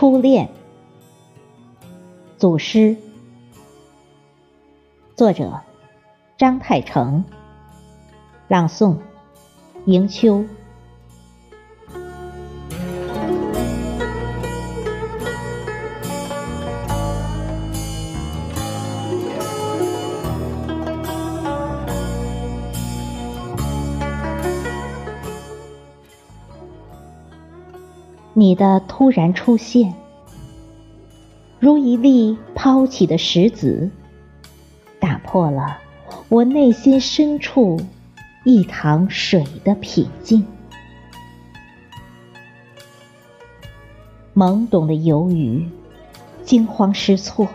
初恋，组诗，作者张太成，朗诵。迎秋。你的突然出现，如一粒抛起的石子，打破了我内心深处一塘水的平静。懵懂的游鱼，惊慌失措，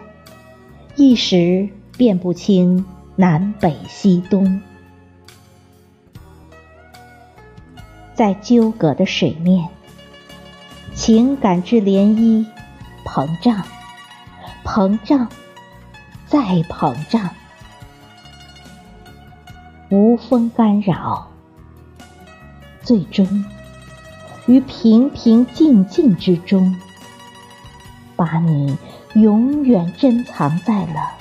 一时辨不清南北西东，在纠葛的水面。情感之涟漪，膨胀，膨胀，再膨胀，无风干扰，最终于平平静静之中，把你永远珍藏在了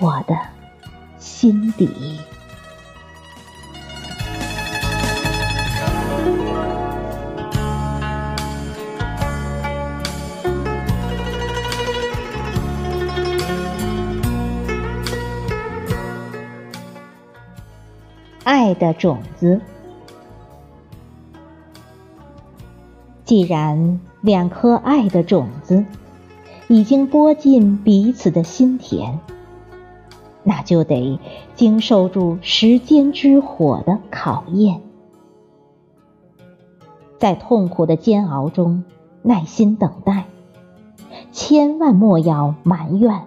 我的心底。爱的种子，既然两颗爱的种子已经播进彼此的心田，那就得经受住时间之火的考验，在痛苦的煎熬中耐心等待，千万莫要埋怨，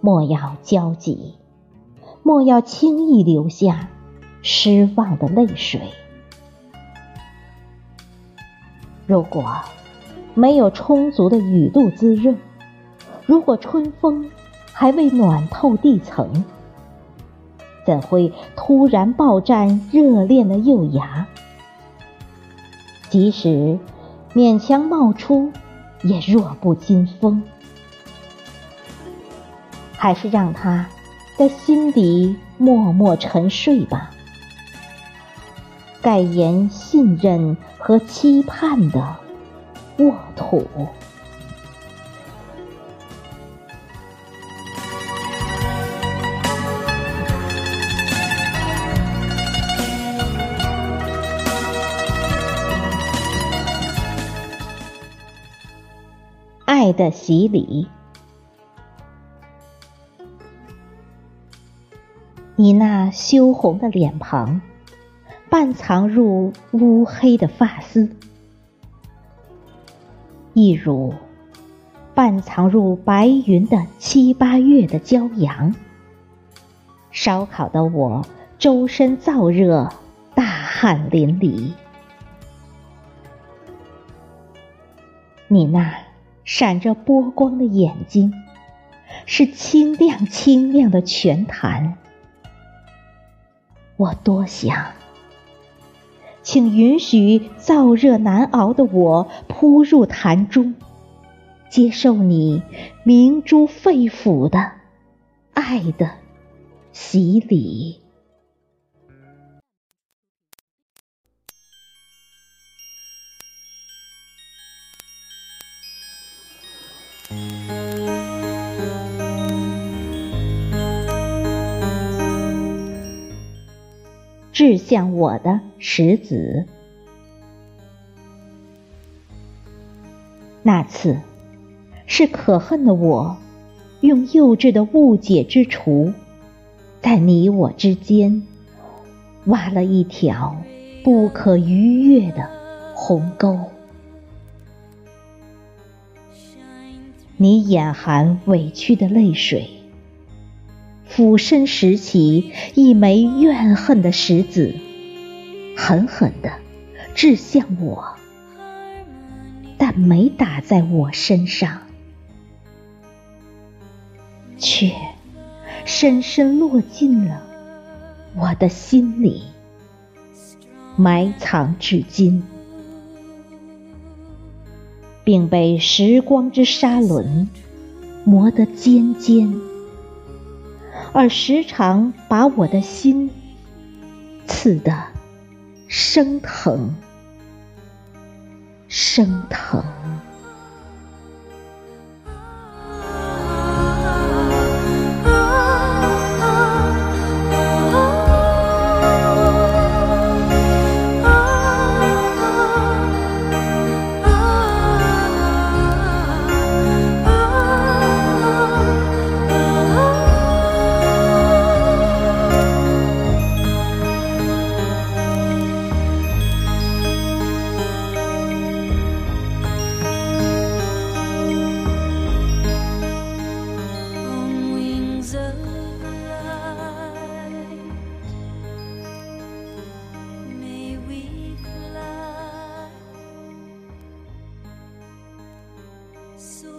莫要焦急，莫要轻易留下。失望的泪水。如果没有充足的雨露滋润，如果春风还未暖透地层，怎会突然爆绽热恋的幼芽？即使勉强冒出，也弱不禁风。还是让它在心底默默沉睡吧。盖言信任和期盼的沃土，爱的洗礼，你那羞红的脸庞。半藏入乌黑的发丝，一如半藏入白云的七八月的骄阳。烧烤的我周身燥热，大汗淋漓。你那闪着波光的眼睛，是清亮清亮的泉潭。我多想。请允许燥热难熬的我扑入潭中，接受你明珠肺腑的爱的洗礼。掷向我的石子，那次是可恨的我，用幼稚的误解之锄，在你我之间挖了一条不可逾越的鸿沟。你眼含委屈的泪水。俯身拾起一枚怨恨的石子，狠狠地掷向我，但没打在我身上，却深深落进了我的心里，埋藏至今。并被时光之砂轮磨得尖尖，而时常把我的心刺得生疼，生疼。So